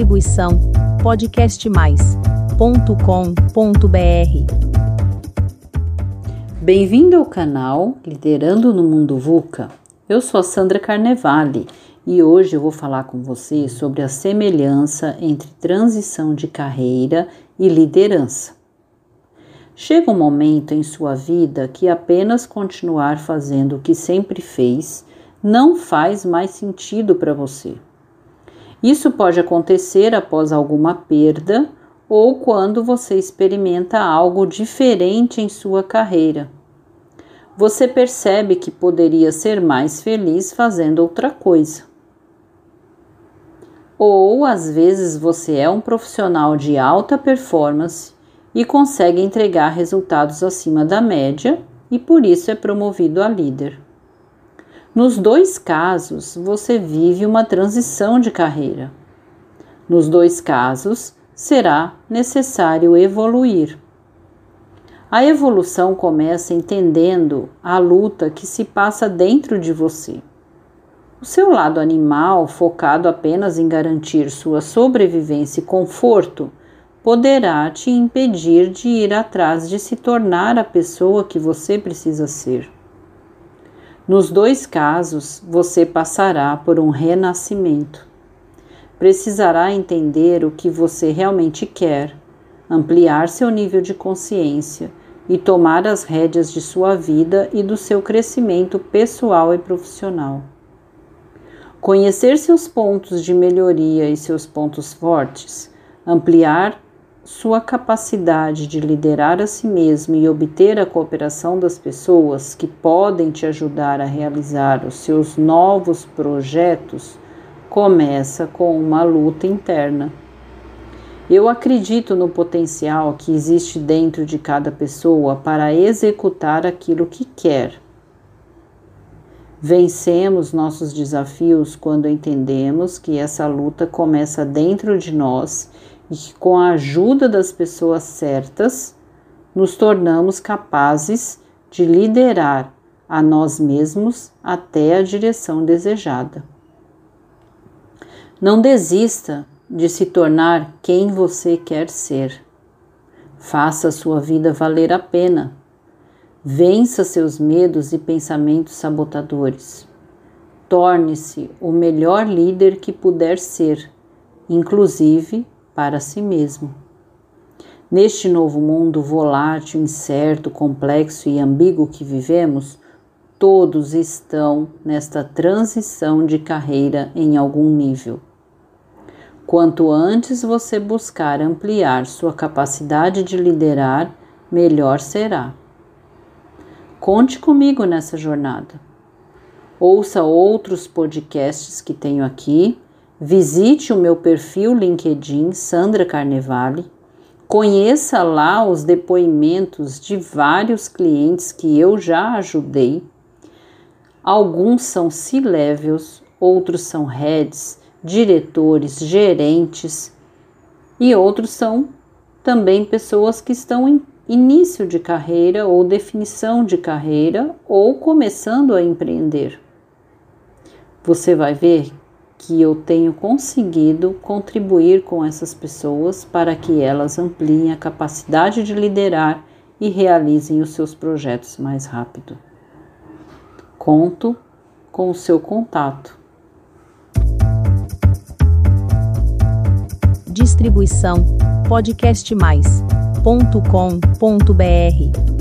Distribuição podcastmais.com.br. Bem-vindo ao canal Liderando no Mundo VUCA. Eu sou a Sandra Carnevale e hoje eu vou falar com você sobre a semelhança entre transição de carreira e liderança. Chega um momento em sua vida que apenas continuar fazendo o que sempre fez não faz mais sentido para você. Isso pode acontecer após alguma perda ou quando você experimenta algo diferente em sua carreira. Você percebe que poderia ser mais feliz fazendo outra coisa. Ou às vezes você é um profissional de alta performance e consegue entregar resultados acima da média e por isso é promovido a líder. Nos dois casos, você vive uma transição de carreira. Nos dois casos, será necessário evoluir. A evolução começa entendendo a luta que se passa dentro de você. O seu lado animal, focado apenas em garantir sua sobrevivência e conforto, poderá te impedir de ir atrás de se tornar a pessoa que você precisa ser. Nos dois casos, você passará por um renascimento. Precisará entender o que você realmente quer, ampliar seu nível de consciência e tomar as rédeas de sua vida e do seu crescimento pessoal e profissional. Conhecer seus pontos de melhoria e seus pontos fortes, ampliar sua capacidade de liderar a si mesmo e obter a cooperação das pessoas que podem te ajudar a realizar os seus novos projetos começa com uma luta interna. Eu acredito no potencial que existe dentro de cada pessoa para executar aquilo que quer. Vencemos nossos desafios quando entendemos que essa luta começa dentro de nós e que, com a ajuda das pessoas certas, nos tornamos capazes de liderar a nós mesmos até a direção desejada. Não desista de se tornar quem você quer ser. Faça a sua vida valer a pena. Vença seus medos e pensamentos sabotadores. Torne-se o melhor líder que puder ser, inclusive para si mesmo. Neste novo mundo volátil, incerto, complexo e ambíguo que vivemos, todos estão nesta transição de carreira em algum nível. Quanto antes você buscar ampliar sua capacidade de liderar, melhor será. Conte comigo nessa jornada. Ouça outros podcasts que tenho aqui Visite o meu perfil LinkedIn Sandra Carnevale. Conheça lá os depoimentos de vários clientes que eu já ajudei. Alguns são C-levels, outros são heads, diretores, gerentes e outros são também pessoas que estão em início de carreira ou definição de carreira ou começando a empreender. Você vai ver que eu tenho conseguido contribuir com essas pessoas para que elas ampliem a capacidade de liderar e realizem os seus projetos mais rápido. Conto com o seu contato. Distribuição podcastmais.com.br